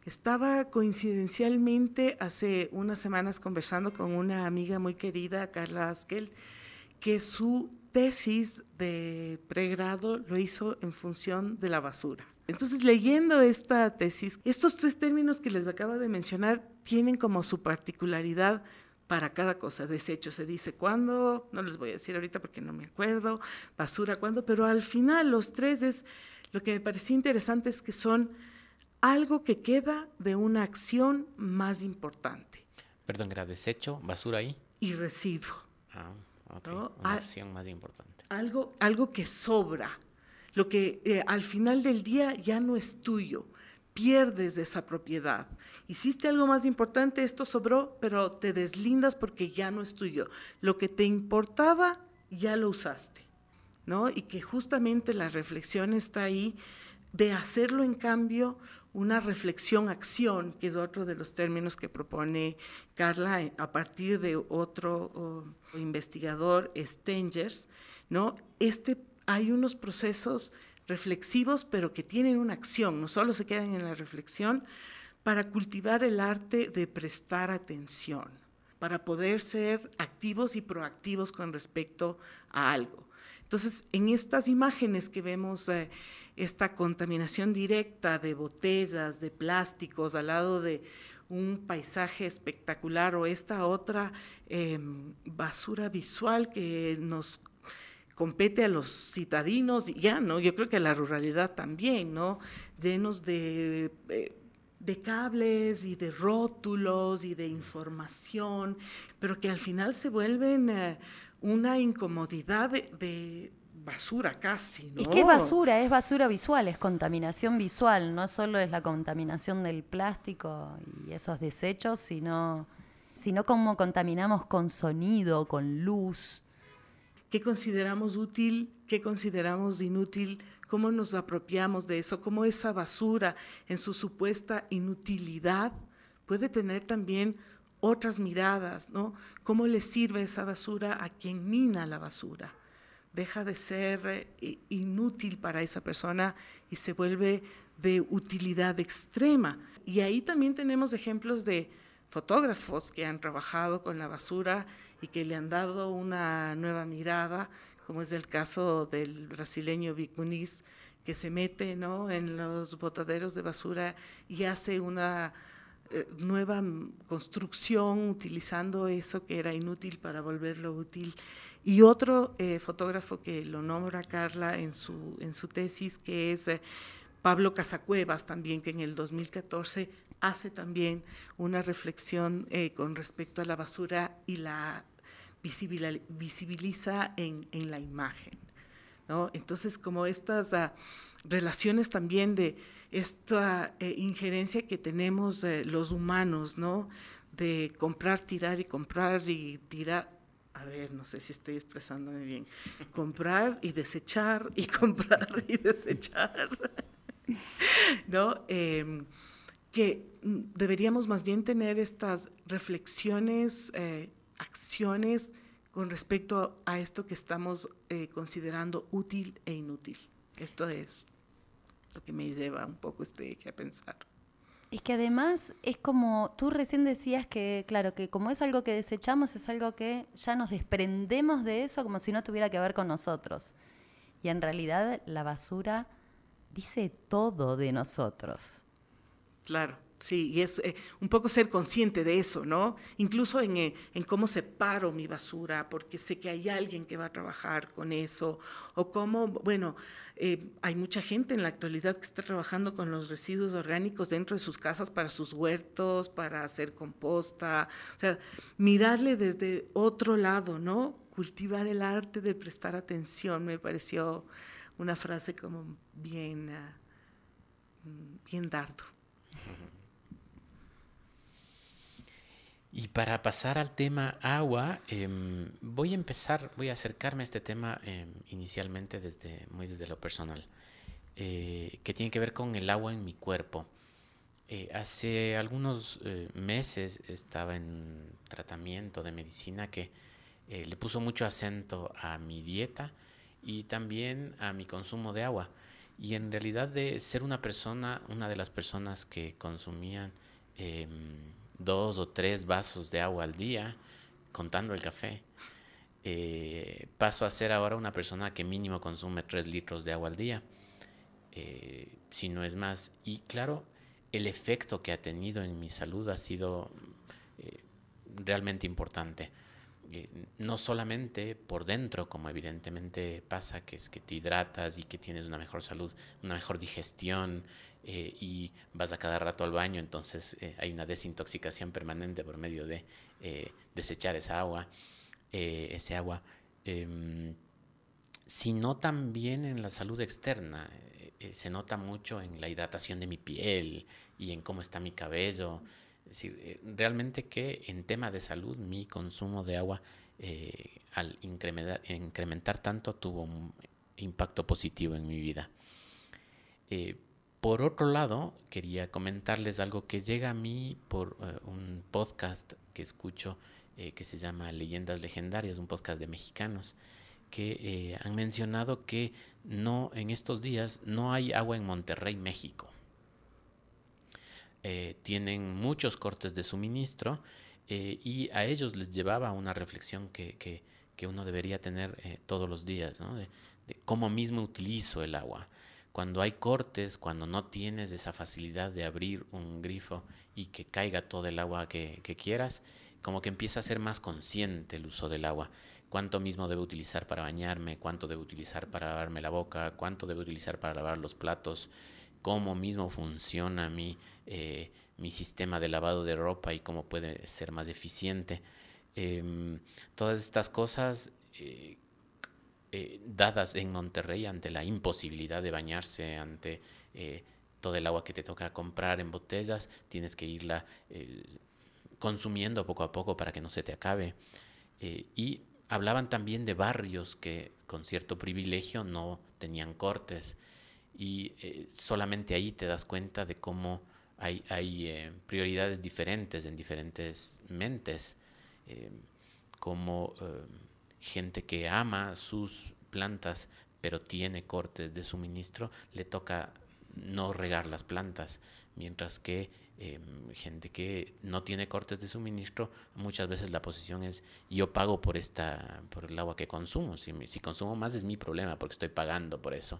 Estaba coincidencialmente hace unas semanas conversando con una amiga muy querida, Carla Askel, que su tesis de pregrado lo hizo en función de la basura. Entonces, leyendo esta tesis, estos tres términos que les acabo de mencionar tienen como su particularidad para cada cosa. Desecho se dice cuándo, no les voy a decir ahorita porque no me acuerdo, basura cuándo, pero al final los tres es, lo que me parecía interesante es que son algo que queda de una acción más importante. Perdón, era desecho, basura ahí. Y residuo. Ah, ok. ¿no? Una acción más importante. Algo, algo que sobra, lo que eh, al final del día ya no es tuyo, pierdes esa propiedad. Hiciste algo más importante, esto sobró, pero te deslindas porque ya no es tuyo. Lo que te importaba, ya lo usaste, ¿no? Y que justamente la reflexión está ahí de hacerlo en cambio una reflexión-acción, que es otro de los términos que propone Carla eh, a partir de otro investigador, Stengers, ¿no? Este, hay unos procesos reflexivos, pero que tienen una acción, no solo se quedan en la reflexión, para cultivar el arte de prestar atención, para poder ser activos y proactivos con respecto a algo. Entonces, en estas imágenes que vemos eh, esta contaminación directa de botellas, de plásticos, al lado de un paisaje espectacular o esta otra eh, basura visual que nos compete a los citadinos, ya, ¿no? Yo creo que a la ruralidad también, ¿no? Llenos de, eh, de cables y de rótulos y de información, pero que al final se vuelven eh, una incomodidad de, basura casi, ¿no? Es que es basura, es basura visual, es contaminación visual, no solo es la contaminación del plástico y esos desechos, sino, sino cómo contaminamos con sonido, con luz. ¿Qué consideramos útil? ¿Qué consideramos inútil? ¿Cómo nos apropiamos de eso? ¿Cómo esa basura en su supuesta inutilidad puede tener también otras miradas, ¿no? ¿Cómo le sirve esa basura a quien mina la basura? Deja de ser eh, inútil para esa persona y se vuelve de utilidad extrema. Y ahí también tenemos ejemplos de fotógrafos que han trabajado con la basura y que le han dado una nueva mirada, como es el caso del brasileño Vic Muniz, que se mete ¿no? en los botaderos de basura y hace una eh, nueva construcción utilizando eso que era inútil para volverlo útil. Y otro eh, fotógrafo que lo nombra Carla en su, en su tesis, que es eh, Pablo Casacuevas también, que en el 2014 hace también una reflexión con respecto a la basura y la visibiliza en, en la imagen. ¿no? Entonces, como estas ah, relaciones también de esta eh, injerencia que tenemos eh, los humanos, ¿no? De comprar, tirar y comprar y tirar. A ver, no sé si estoy expresándome bien. Comprar y desechar y comprar y desechar. [LAUGHS] ¿No? Em, que deberíamos más bien tener estas reflexiones, eh, acciones con respecto a esto que estamos considerando útil e inútil. Esto es lo que me lleva un poco este a pensar. Es que además es como, tú recién decías que, claro, que como es algo que desechamos, es algo que ya nos desprendemos de eso como si no tuviera que ver con nosotros. Y en realidad la basura dice todo de nosotros. Claro. Sí, y es eh, un poco ser consciente de eso, ¿no? Incluso en, eh, en, cómo separo mi basura, porque sé que hay alguien que va a trabajar con eso, o cómo, bueno, eh, hay mucha gente en la actualidad que está trabajando con los residuos orgánicos dentro de sus casas para sus huertos, para hacer composta, o sea, mirarle desde otro lado, ¿no? Cultivar el arte de prestar atención, me pareció una frase como bien, ah, bien dardo. Y para pasar al tema agua, em, voy a empezar, voy a acercarme a este tema em, inicialmente desde, muy desde lo personal, eh, que tiene que ver con el agua en mi cuerpo. Eh, hace algunos eh, meses estaba en tratamiento de medicina que le puso mucho acento a mi dieta y también a mi consumo de agua. Y en realidad de ser una persona, una de las personas que consumían em, dos o tres vasos de agua al día, contando el café. Eh, paso a ser ahora una persona que mínimo consume tres litros de agua al día, eh, si no es más. Y claro, el efecto que ha tenido en mi salud ha sido eh, realmente importante. no solamente por dentro, como evidentemente pasa, que es que te hidratas y que tienes una mejor salud, una mejor digestión, eh, y vas a cada rato al baño, entonces eh, hay una desintoxicación permanente por medio de eh, desechar esa agua, ese agua, em, sino también en la salud externa. se nota mucho en la hidratación de mi piel y en cómo está mi cabello. Realmente que en tema de salud mi consumo de agua al incrementar, incrementar, tanto tuvo un impacto positivo en mi vida. Por otro lado, quería comentarles algo que llega a mí por eh, un podcast que escucho eh, que se llama Leyendas Legendarias, un podcast de mexicanos, que eh, han mencionado que no en estos días no hay agua en Monterrey, México. tienen muchos cortes de suministro y a ellos les llevaba una reflexión que, que, uno debería tener todos los días, ¿no? de cómo mismo utilizo el agua cuando hay cortes, cuando no tienes esa facilidad de abrir un grifo y que caiga todo el agua que, quieras, como que empieza a ser más consciente el uso del agua. Cuánto mismo debo utilizar para bañarme, cuánto debo utilizar para lavarme la boca, cuánto debo utilizar para lavar los platos, cómo mismo funciona mi, eh, mi sistema de lavado de ropa y cómo puede ser más eficiente. Em, todas estas cosas eh, eh, dadas en Monterrey ante la imposibilidad de bañarse, ante eh, todo el agua que te toca comprar en botellas, tienes que irla eh, consumiendo poco a poco para que no se te acabe. Y hablaban también de barrios que con cierto privilegio no tenían cortes. Y solamente ahí te das cuenta de cómo hay, hay prioridades diferentes en diferentes mentes. Como gente que ama sus plantas pero tiene cortes de suministro, le toca no regar las plantas, mientras que eh, gente que no tiene cortes de suministro, muchas veces la posición es yo pago por esta, por el agua que consumo. Si, si consumo más es mi problema porque estoy pagando por eso.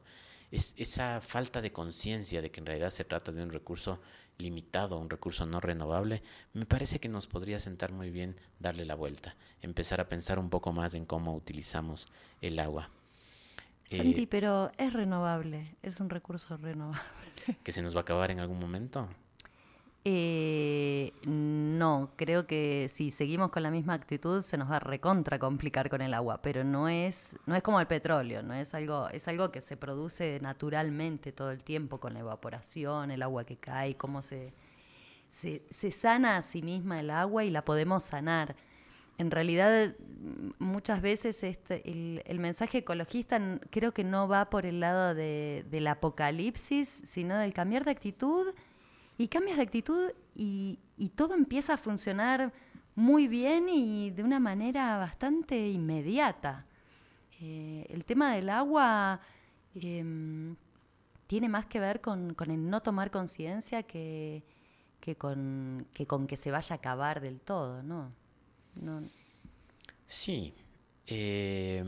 Es esa falta de conciencia de que en realidad se trata de un recurso limitado, un recurso no renovable, me parece que nos podría sentar muy bien darle la vuelta, empezar a pensar un poco más en cómo utilizamos el agua. Eh, Santi, pero es renovable, es un recurso renovable. que se nos va a acabar en algún momento. Eh, no, creo que si seguimos con la misma actitud se nos va a recontra complicar con el agua, pero no es, no es como el petróleo, no es algo, es algo que se produce naturalmente todo el tiempo con la evaporación, el agua que cae, cómo se, se, se sana a sí misma el agua y la podemos sanar. En realidad, muchas veces este, el, el mensaje ecologista creo que no va por el lado de- del apocalipsis, sino del cambiar de actitud y cambias de actitud y, todo empieza a funcionar muy bien y de una manera bastante inmediata. Eh, el tema del agua em, tiene más que ver con, el no tomar conciencia que, con, que se vaya a acabar del todo, ¿no? Sí. eh,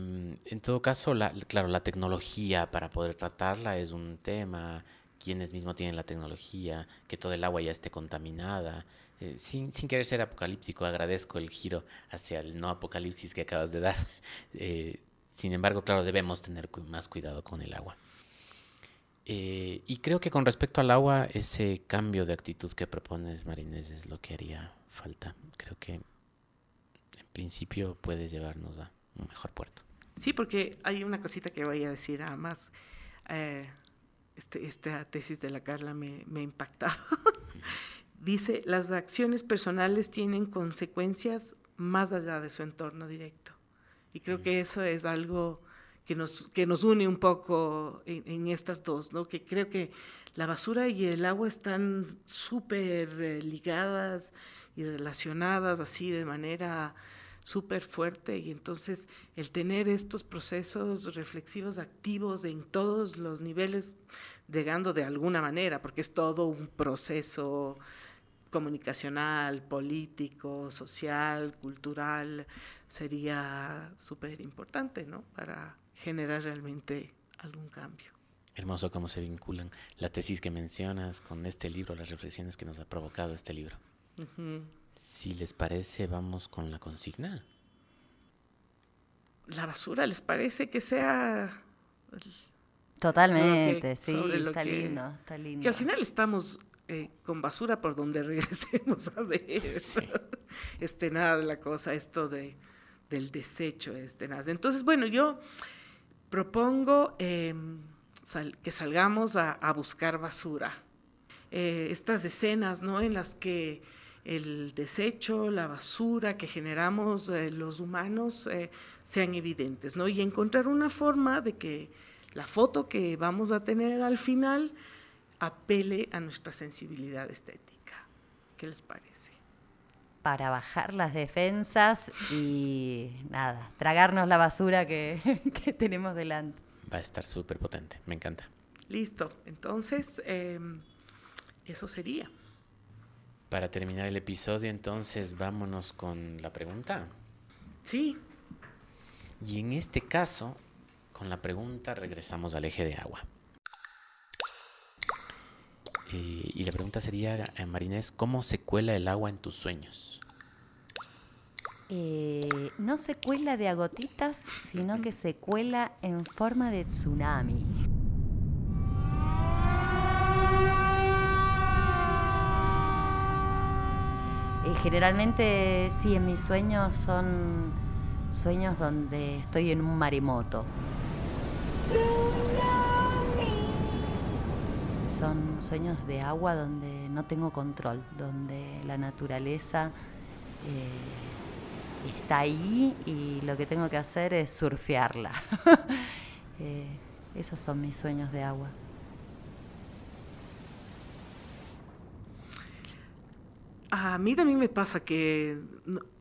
en todo caso, la, claro, la tecnología para poder tratarla es un tema. Quienes mismos tienen la tecnología, que todo el agua ya esté contaminada. Eh, sin, sin querer ser apocalíptico, agradezco el giro hacia el no apocalipsis que acabas de dar. [LAUGHS] Eh, sin embargo, claro, debemos tener más cuidado con el agua. Eh, y creo que con respecto al agua, ese cambio de actitud que propones, Marinés, es lo que haría falta. Creo que en principio puede llevarnos a un mejor puerto. Sí, porque hay una cosita que voy a decir nada más. Eh, este, esta tesis de la Carla me, me ha impactado. [LAUGHS] Dice, las acciones personales tienen consecuencias más allá de su entorno directo. Y creo que eso es algo que nos, que nos une un poco en, en estas dos, ¿no? Que creo que la basura y el agua están súper eh, ligadas y relacionadas así de manera súper fuerte y entonces el tener estos procesos reflexivos activos en todos los niveles, llegando de alguna manera, porque es todo un proceso comunicacional, político, social, cultural, sería súper importante, ¿no? Para generar realmente algún cambio. Hermoso cómo se vinculan la tesis que mencionas con este libro, las reflexiones que nos ha provocado este libro. Si les parece, vamos con la consigna. La basura, ¿les parece que sea Totalmente, sí, está que- lindo, está lindo. que al final estamos eh, con basura por donde [LAUGHS] regresemos a ver. Sí. [LAUGHS] Este nada de la cosa, esto de, del desecho, este nada. Entonces, bueno, yo propongo em, sal- que salgamos a, a buscar basura. Eh, estas escenas, ¿no? En las que el desecho, la basura que generamos eh, los humanos eh, sean evidentes, ¿no? Y encontrar una forma de que la foto que vamos a tener al final apele a nuestra sensibilidad estética. ¿Qué les parece? Para bajar las defensas y nada, tragarnos la basura que, [LAUGHS] que tenemos delante. Va a estar súper potente, me encanta. Listo, entonces em, eso sería. Para terminar el episodio, entonces vámonos con la pregunta. Sí, Y en este caso, con la pregunta regresamos al eje de agua. Eh, y la pregunta sería, eh, Marinés, ¿cómo se cuela el agua en tus sueños? Eh, no se cuela de a gotitas, sino que se cuela en forma de tsunami. Eh, generalmente, sí, en mis sueños son sueños donde estoy en un maremoto. Son sueños de agua donde no tengo control, donde la naturaleza eh, está ahí y lo que tengo que hacer es surfearla. [LAUGHS] Eh, esos son mis sueños de agua. A mí también me pasa que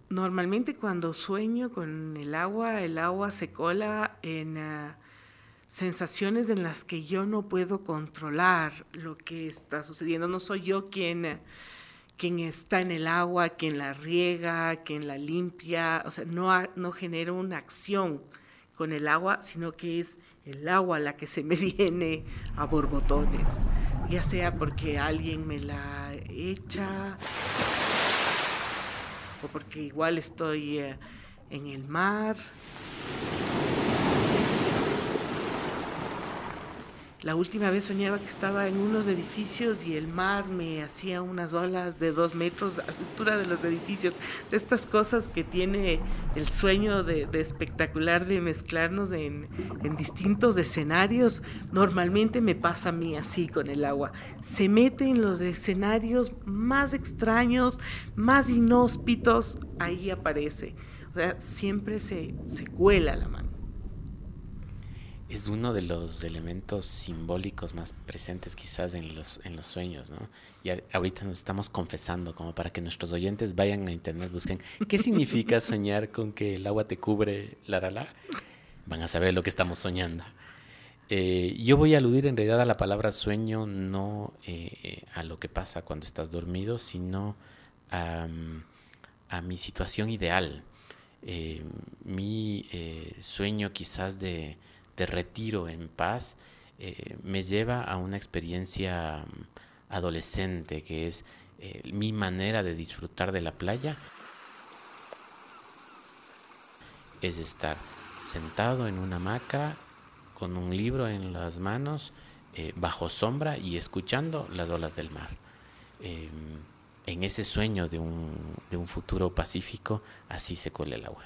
normalmente cuando sueño con el agua, el agua se cola en ah, sensaciones en las que yo no puedo controlar lo que está sucediendo. No soy yo quien, ah, quien está en el agua, quien la riega, quien la limpia. O sea, no, no genero una acción con el agua, sino que es el agua la que se me [LAUGHS] viene a borbotones, ya sea porque alguien me la echa o porque igual estoy eh, en el mar. La última vez soñaba que estaba en unos edificios y el mar me hacía unas olas de dos metros a la altura de los edificios. De estas cosas que tiene el sueño de, espectacular de mezclarnos en, en, distintos escenarios. Normalmente me pasa a mí así con el agua. Se mete en los escenarios más extraños, más inhóspitos, ahí aparece. O sea, siempre se, se cuela la mano es uno de los elementos simbólicos más presentes quizás en los, en los sueños, ¿no? Y ahorita nos estamos confesando como para que nuestros oyentes vayan a internet, busquen qué significa [LAUGHS] soñar con que el agua te cubre, la, la, la. Van a saber lo que estamos soñando. Eh, yo voy a aludir en realidad a la palabra sueño, no eh, a lo que pasa cuando estás dormido, sino a, a mi situación ideal. Eh, mi sueño quizás de de retiro en paz, eh, me lleva a una experiencia mm, adolescente, que es eh, mi manera de disfrutar de la playa, es estar sentado en una hamaca con un libro en las manos, eh, bajo sombra y escuchando las olas del mar. Em, en ese sueño de un, de un futuro pacífico, así se cuela el agua.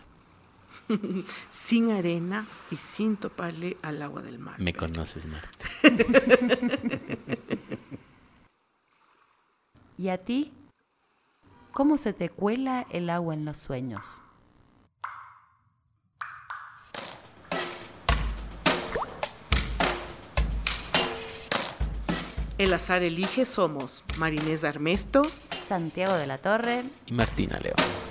[LAUGHS] sin arena y sin toparle al agua del mar. Me conoces, Marta. [LAUGHS] ¿Y a ti? ¿Cómo se te cuela el agua en los sueños? El azar elige somos Marinés Armesto, Santiago de la Torre y Martina León.